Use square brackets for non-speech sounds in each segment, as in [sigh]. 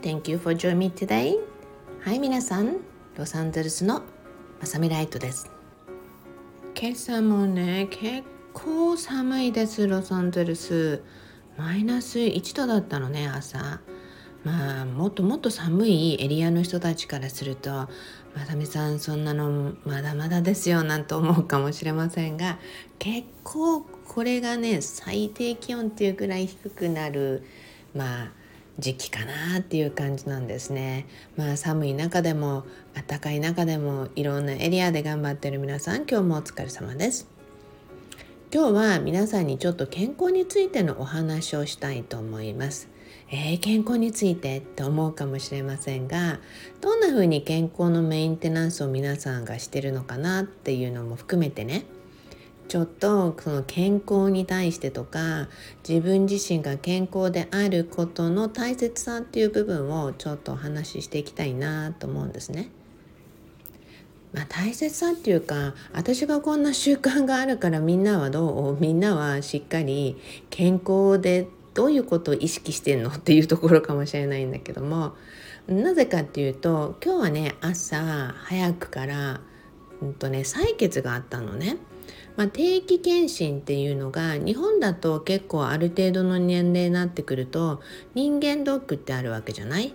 Thank you for joining me today. はい皆さん。ロサンゼルスのまさみライトです。今朝もね結構寒いですロサンゼルス。マイナス1度だったのね朝。まあもっともっと寒いエリアの人たちからするとまさみさんそんなのまだまだですよなんて思うかもしれませんが結構これがね最低気温っていうぐらい低くなる。まあ時期かなっていう感じなんですね。まあ寒い中でも暖かい中でもいろんなエリアで頑張ってる皆さん今日もお疲れ様です。今日は皆さんにちょっと健康についてのお話をしたいと思います。えー、健康についてって思うかもしれませんがどんな風に健康のメンテナンスを皆さんがしてるのかなっていうのも含めてねちょっとその健康に対してとか自分自身が健康であることの大切さっていう部分をちょっとお話ししていきたいなと思うんですね。まあ、大切さっていうか私がこんな習慣があるからみんなはどう？みんなはしっかり健康でどういうことを意識してんのっていうところかもしれないんだけどもなぜかっていうと今日はね朝早くから、うんとね、採血があったのね。まあ、定期検診っていうのが日本だと結構ある程度の年齢になってくると人間ドックってあるわけじゃない？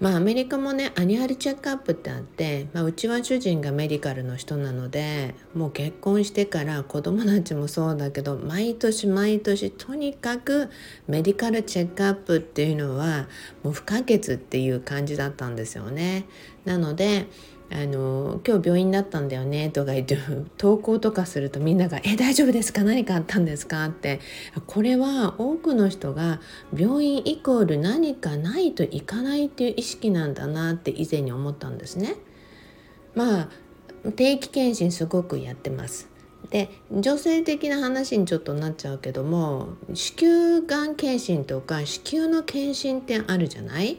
まあアメリカもね annual checkup ってあって、まあ、うちは主人が medical の人なのでもう結婚してから子供たちもそうだけど毎年毎年とにかく medical checkup っていうのはもう不可欠っていう感じだったんですよね。なのであの今日病院だったんだよねとか言って [laughs] 投稿とかするとみんなが「え大丈夫ですか？何かあったんですか?」ってこれは多くの人が病院イコール何かないといかないっていう意識なんだなって以前に思ったんですね。まあ定期検診すごくやってます。で女性的な話にちょっとなっちゃうけども子宮がん検診とか子宮の検診ってあるじゃない？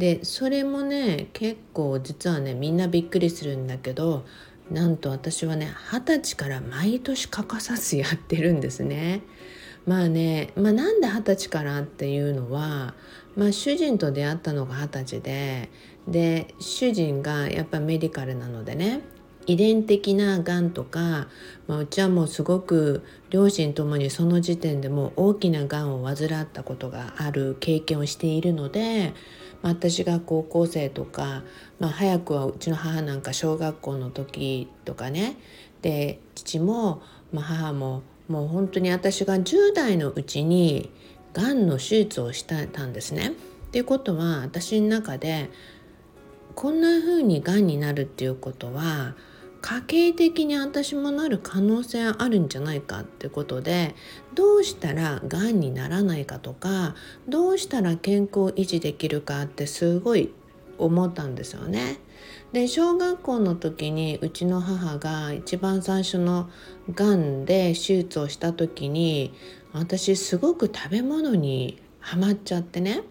でそれもね結構実はねみんなびっくりするんだけどなんと私はね二十歳から毎年欠かさずやってるんですね。まあね、まあ、なんで二十歳からっていうのは、まあ、主人と出会ったのが二十歳でで主人がやっぱメディカルなのでね遺伝的ながんとか、まあ、うちはもうすごく両親ともにその時点でもう大きながんを患ったことがある経験をしているので、まあ、私が高校生とか、まあ、早くはうちの母なんか小学校の時とかねで父も、まあ、母ももう本当に私が10代のうちにがんの手術をしたんですね。っていうことは私の中でこんな風にがんになるっていうことは家計的に私もなる可能性あるんじゃないかってことでどうしたらがんにならないかとかどうしたら健康維持できるかってすごい思ったんですよね。で小学校の時にうちの母が一番最初のがんで手術をした時に私すごく食べ物にハマっちゃってね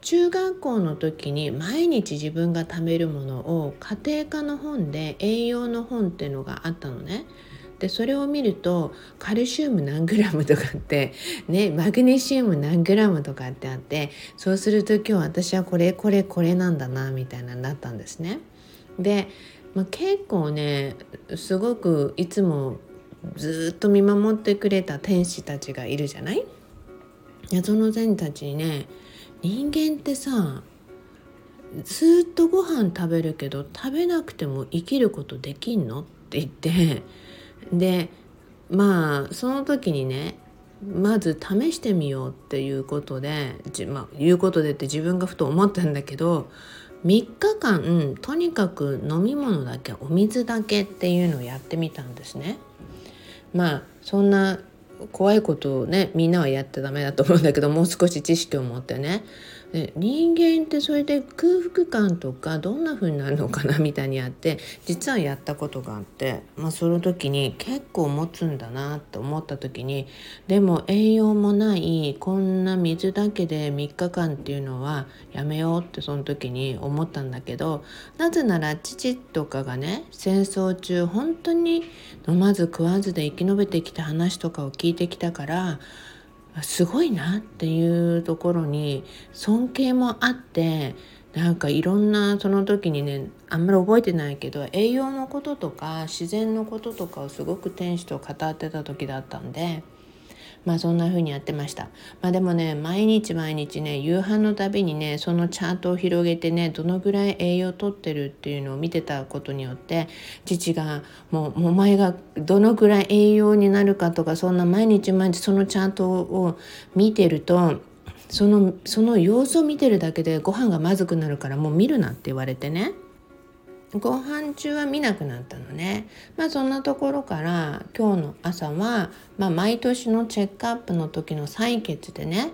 中学校の時に毎日自分が食べるものを家庭科の本で栄養の本っていうのがあったのね。でそれを見るとカルシウム何グラムとかって [laughs] ねマグネシウム何グラムとかってあってそうすると今日私はこれこれこれなんだなみたいなのだったんですね。で、まあ、結構ねすごくいつもずっと見守ってくれた天使たちがいるじゃない？その天たちにね人間ってさずっとご飯食べるけど食べなくても生きることできんの？って言ってでまあその時にねまず試してみようっていうことでじ、まあ、いうことでって自分がふと思ったんだけど3日間とにかく飲み物だけお水だけっていうのをやってみたんですね。まあそんな怖いことをねみんなはやってダメだと思うんだけどもう少し知識を持ってね。で人間ってそれで空腹感とかどんな風になるのかなみたいにやって実はやったことがあって、まあ、その時に結構持つんだなと思った時にでも栄養もないこんな水だけで3日間っていうのはやめようってその時に思ったんだけどなぜなら父とかがね戦争中本当に飲まず食わずで生き延びてきた話とかを聞いてきたからすごいなっていうところに尊敬もあってなんかいろんなその時にねあんまり覚えてないけど栄養のこととか自然のこととかをすごく天使と語ってた時だったんでまあそんな風にやってました。まあでもね毎日毎日ね夕飯のたびにねそのチャートを広げてねどのぐらい栄養をとってるっていうのを見てたことによって父がもうお前がどのぐらい栄養になるかとかそんな毎日毎日そのチャートを見てるとそのその様子を見てるだけでご飯がまずくなるからもう見るなって言われてねご飯中は見なくなったのね。まあそんなところから今日の朝は、まあ、毎年のチェックアップの時の採血でね、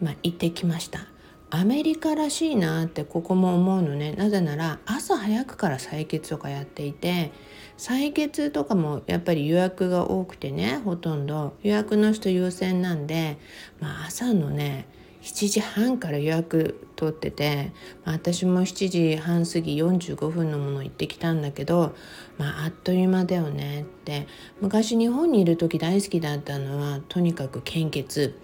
まあ、行ってきました。アメリカらしいなってここも思うのね。なぜなら朝早くから採血とかやっていて採血とかもやっぱり予約が多くてねほとんど。予約の人優先なんで、まあ、朝のね7時半から予約取ってて、まあ、私も7時半過ぎ45分のもの行ってきたんだけど、まあ、あっという間だよねって。昔日本にいる時大好きだったのはとにかく献血。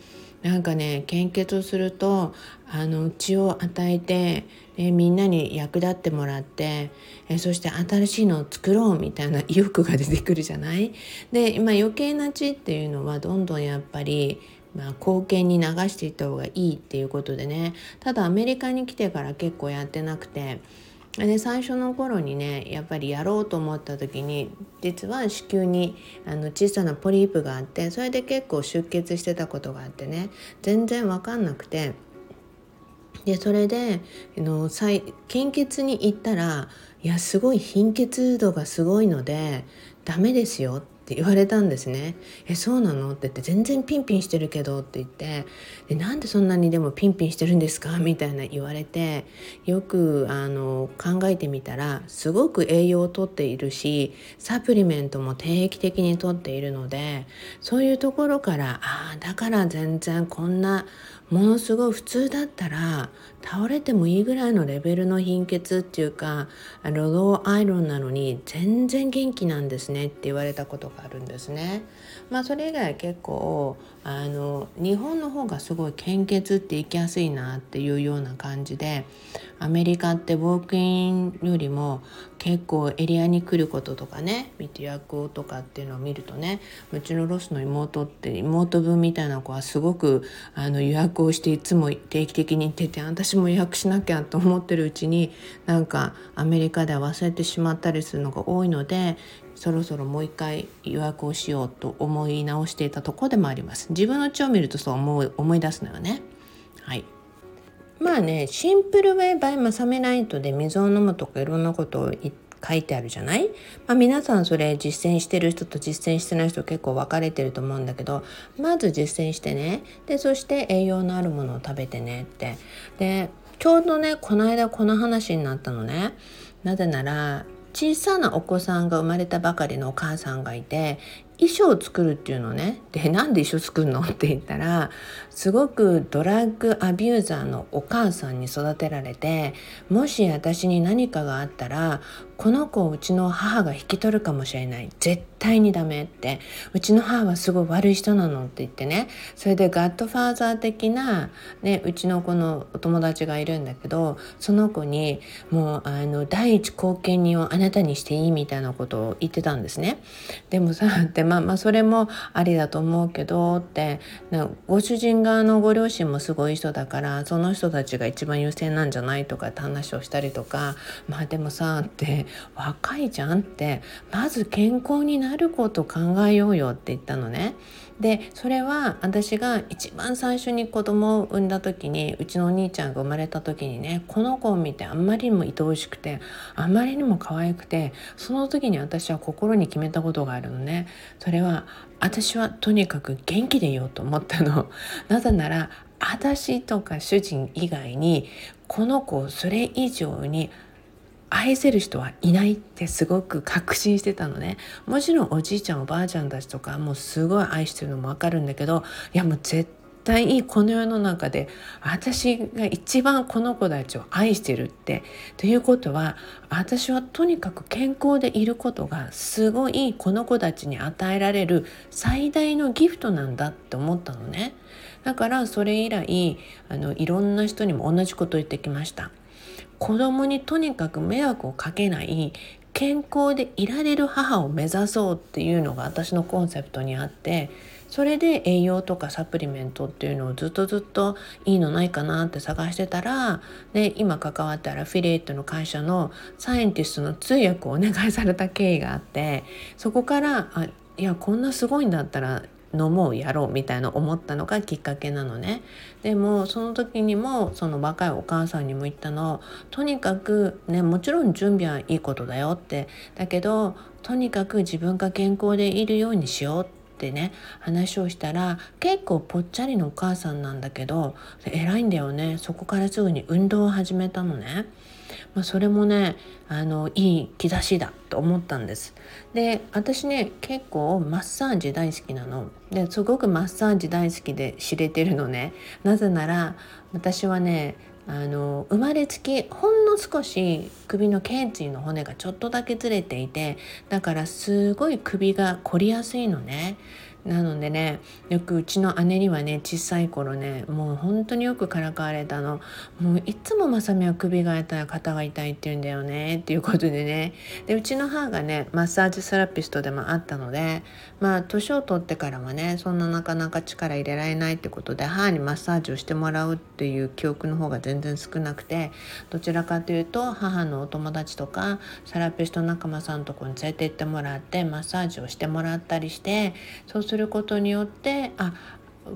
なんかね献血をするとあの血を与えて、えみんなに役立ってもらってえそして新しいのを作ろうみたいな [laughs] 意欲が出てくるじゃない？で、まあ、余計な血っていうのはどんどんやっぱりまあ、貢献に流していった方がいいっていうことでね。ただアメリカに来てから結構やってなくて。で最初の頃にねやっぱりやろうと思った時に実は子宮にあの小さなポリープがあってそれで結構出血してたことがあってね。全然分かんなくて。でそれであの献血に行ったらいやすごい貧血度がすごいのでダメですよってって言われたんですね。えそうなの？って言って全然ピンピンしてるけどって言って。でなんでそんなにでもピンピンしてるんですか？みたいな言われてよくあの考えてみたらすごく栄養をとっているしサプリメントも定期的にとっているのでそういうところからああだから全然こんなものすごい普通だったら倒れてもいいぐらいのレベルの貧血っていうかロドアイロンなのに全然元気なんですねって言われたことがあるんですね。まあそれ以外結構あの日本の方がすごい献血って行きやすいなっていうような感じでアメリカってウォークインよりも結構エリアに来ることとかね見て予約とかっていうのを見るとねうちのロスの妹って妹分みたいな子はすごくあの予約をしていつも定期的に行ってて私も予約しなきゃと思ってるうちになんかアメリカでは忘れてしまったりするのが多いのでそろそろもう一回予約をしようと思い直していたとこでもあります。自分の血を見るとそう思い思い出すのよね。はい。まあねシンプルウェイバイマサメライトで水を飲むとかいろんなことを書いてあるじゃない、まあ、皆さんそれ実践してる人と実践してない人結構分かれてると思うんだけどまず実践してね。でそして栄養のあるものを食べてねって。でちょうどねこの間この話になったのね。なぜなら小さなお子さんが生まれたばかりのお母さんがいて衣装を作るっていうのね。でなんで衣装作るの？って言ったらすごくドラッグアビューザーのお母さんに育てられてもし私に何かがあったらこの子をうちの母が引き取るかもしれない。絶対にダメって。うちの母はすごい悪い人なのって言ってね。それでガッドファーザー的な、ね、うちの子のお友達がいるんだけどその子にもうあの第一後見人をあなたにしていいみたいなことを言ってたんですね。でもさまあまあそれもありだと思うけどってご主人側のご両親もすごい人だからその人たちが一番優先なんじゃないとかって話をしたりとかまあでもさって若いじゃんってまず健康になること考えようよって言ったのね。でそれは私が一番最初に子供を産んだ時にうちのお兄ちゃんが生まれた時にねこの子を見てあんまりにも愛おしくてあまりにも可愛くてその時に私は心に決めたことがあるのね。それは私はとにかく元気でいようと思ったの。[laughs] なぜなら私とか主人以外にこの子をそれ以上に愛せる人はいないってすごく確信してたのね。もちろんおじいちゃんおばあちゃんたちとかもうすごい愛してるのもわかるんだけどいやもう絶対この世の中で私が一番この子たちを愛してるってということは私はとにかく健康でいることがすごいこの子たちに与えられる最大のギフトなんだって思ったのね。だからそれ以来あのいろんな人にも同じこと言ってきました。子供にとにかく迷惑をかけない健康でいられる母を目指そうっていうのが私のコンセプトにあってそれで栄養とかサプリメントっていうのをずっとずっといいのないかなって探してたらで今関わったらフィレットの会社のサイエンティストの通訳をお願いされた経緯があってそこからあいやこんなすごいんだったら飲もうやろうみたいな思ったのがきっかけなのね。でもその時にもその若いお母さんにも言ったの。とにかくねもちろん準備はいいことだよって。だけどとにかく自分が健康でいるようにしようってってね話をしたら結構ぽっちゃりのお母さんなんだけど偉いんだよね。そこからすぐに運動を始めたのね。まあ、それもねあのいい兆しだと思ったんです。で私ね結構マッサージ大好きなの。ですごくマッサージ大好きで知れてるのね。なぜなら私はねあの生まれつきほんの少し首の頸椎の骨がちょっとだけずれていてだからすごい首が凝りやすいのね。なのでねよくうちの姉にはね小さい頃ねもう本当によくからかわれたの。もういつもまさみは首が痛い肩が痛いって言うんだよねっていうことでね。でうちの母がねマッサージセラピストでもあったのでまあ年を取ってからはねそんななかなか力入れられないってことで母にマッサージをしてもらうっていう記憶の方が全全然少なくてどちらかというと母のお友達とかセラピスト仲間さんとこに連れて行ってもらってマッサージをしてもらったりしてそうすることによってあ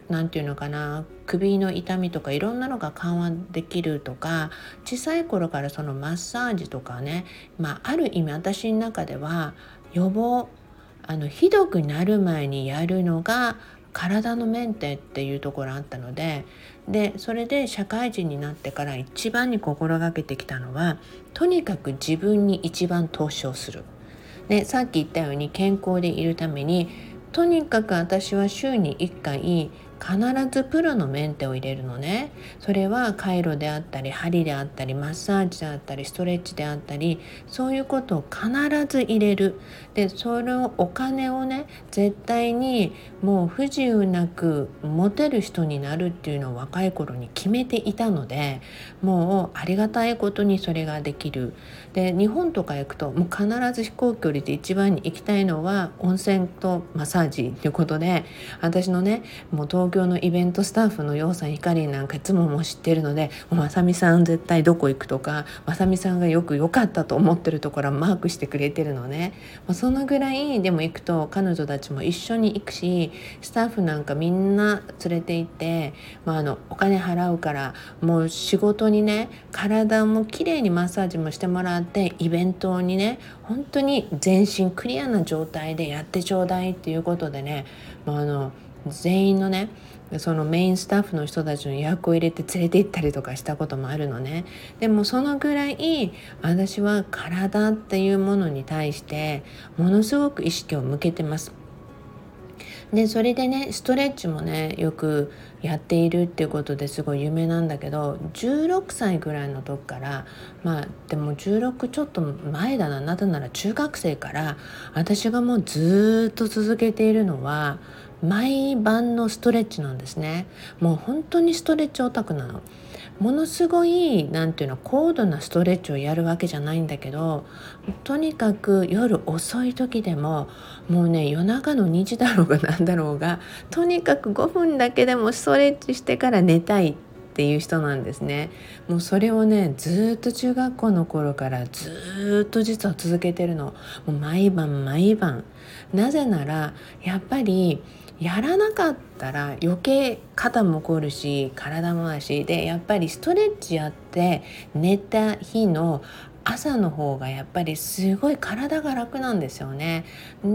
何て言うのかな首の痛みとかいろんなのが緩和できるとか小さい頃からそのマッサージとかね、まあ、ある意味私の中では予防あのひどくなる前にやるのが体のメンテっていうところあったのででそれで社会人になってから一番に心がけてきたのはとにかく自分に一番投資をする。でさっき言ったように健康でいるためにとにかく私は週に1回必ずプロのメンテを入れるのね。それはカイロであったり針であったりマッサージであったりストレッチであったりそういうことを必ず入れる。でそれをお金をね絶対にもう不自由なく持てる人になるっていうのを若い頃に決めていたのでもうありがたいことにそれができる。で日本とか行くともう必ず飛行距離で一番に行きたいのは温泉とマッサージということで私のねもう東東京のイベントスタッフのようさんひかりなんかいつもも知ってるので「まさみさん絶対どこ行く」とかまさみさんがよく良かったと思ってるところはマークしてくれてるのね、まあ、そのぐらいでも行くと彼女たちも一緒に行くしスタッフなんかみんな連れて行って、まあ、あのお金払うからもう仕事にね体もきれいにマッサージもしてもらってイベントにね本当に全身クリアな状態でやってちょうだいっていうことでね、まあ、あの全員のねそのメインスタッフの人たちの予約を入れて連れて行ったりとかしたこともあるのね。でもそのぐらい私は体っていうものに対してものすごく意識を向けてます。でそれでねストレッチもねよくやっているっていうことですごい有名なんだけど16歳ぐらいの時からまあでも16ちょっと前だななぜなら中学生から私がもうずっと続けているのは毎晩のストレッチなんですね。もう本当にストレッチオタクなの。ものすごい何ていうの高度なストレッチをやるわけじゃないんだけどとにかく夜遅い時でももうね夜中の2時だろうが何だろうがとにかく5分だけでもストレッチしてから寝たいっていう人なんですね。もうそれをねずっと中学校の頃からずっと実は続けてるの。もう毎晩毎晩。なぜならやっぱりやらなかったら余計肩も凝るし体もだしでやっぱりストレッチやって寝た日の朝の方がやっぱりすごい体が楽なんですよね。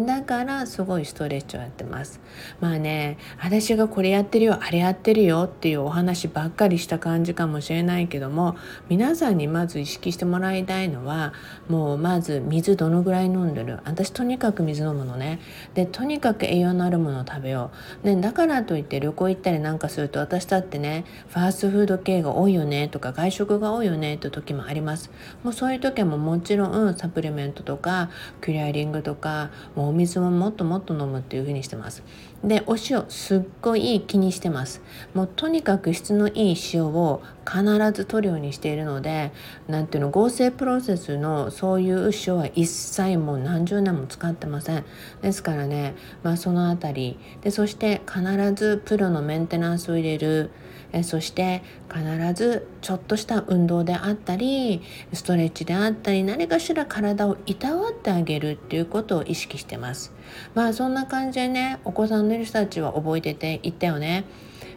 だからすごいストレッチをやってます。まあね私がこれやってるよあれやってるよっていうお話ばっかりした感じかもしれないけども皆さんにまず意識してもらいたいのはもうまず水どのぐらい飲んでる？私とにかく水飲むのね。でとにかく栄養のあるものを食べよう、ね、だからといって旅行行ったりなんかすると私だってねファーストフード系が多いよねとか外食が多いよねって時もあります。もうそういう時はももちろんサプリメントとかクリアリングとかもうお水ももっともっと飲むっていう風にしてます。でお塩すっごい気にしてます。もうとにかく質のいい塩を必ず取るようにしているので何ていうの合成プロセスのそういう塩は一切もう何十年も使ってません。ですからねまあその辺り。でそして必ずプロのメンテナンスを入れる。えそして必ずちょっとした運動であったりストレッチであったり何かしら体をいたわってあげるっていうことを意識してます。まあそんな感じでねお子さんのいる人たちは覚えてていったよね。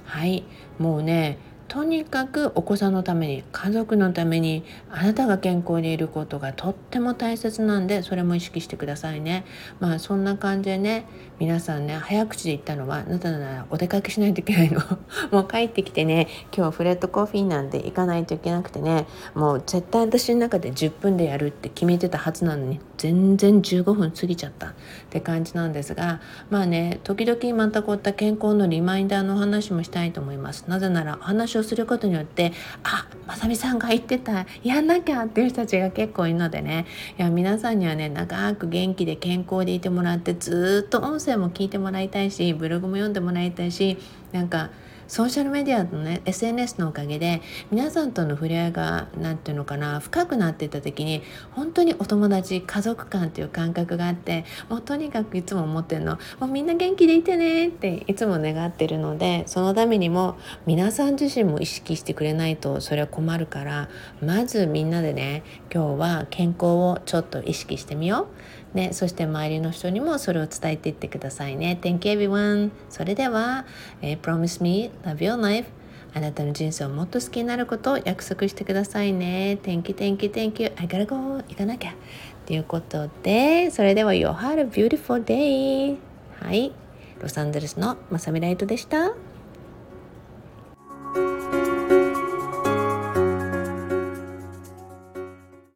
はい。もうねとにかくお子さんのために家族のためにあなたが健康でいることがとっても大切なんでそれも意識してくださいね。まあそんな感じでね皆さんね早口で言ったのはなたならお出かけしないといけないの。[laughs] もう帰ってきてね今日フレットコーヒーなんて行かないといけなくてねもう絶対私の中で10分でやるって決めてたはずなのに。全然15分過ぎちゃったって感じなんですがまあね時々またこういった健康のリマインダーの話もしたいと思います。なぜならお話をすることによってあまさみさんが言ってたやんなきゃっていう人たちが結構いるのでね。いや皆さんにはね長く元気で健康でいてもらってずっと音声も聞いてもらいたいしブログも読んでもらいたいしなんかソーシャルメディアのね SNS のおかげで皆さんとの触れ合いが何て言うのかな深くなってた時に本当にお友達家族感っていう感覚があってもうとにかくいつも思ってるのもうみんな元気でいてねっていつも願ってるのでそのためにも皆さん自身も意識してくれないとそれは困るからまずみんなでね今日は健康をちょっと意識してみよう。ね、そして周りの人にもそれを伝えていってくださいね。Thank you everyone! それでは、えー、Promise me love your life あなたの人生をもっと好きになることを約束してくださいね。Thank you, thank you, thank you. I gotta go. 行かなきゃ。ということで、それでは You have a beautiful day. はい。ロサンゼルスのまさみライトでした。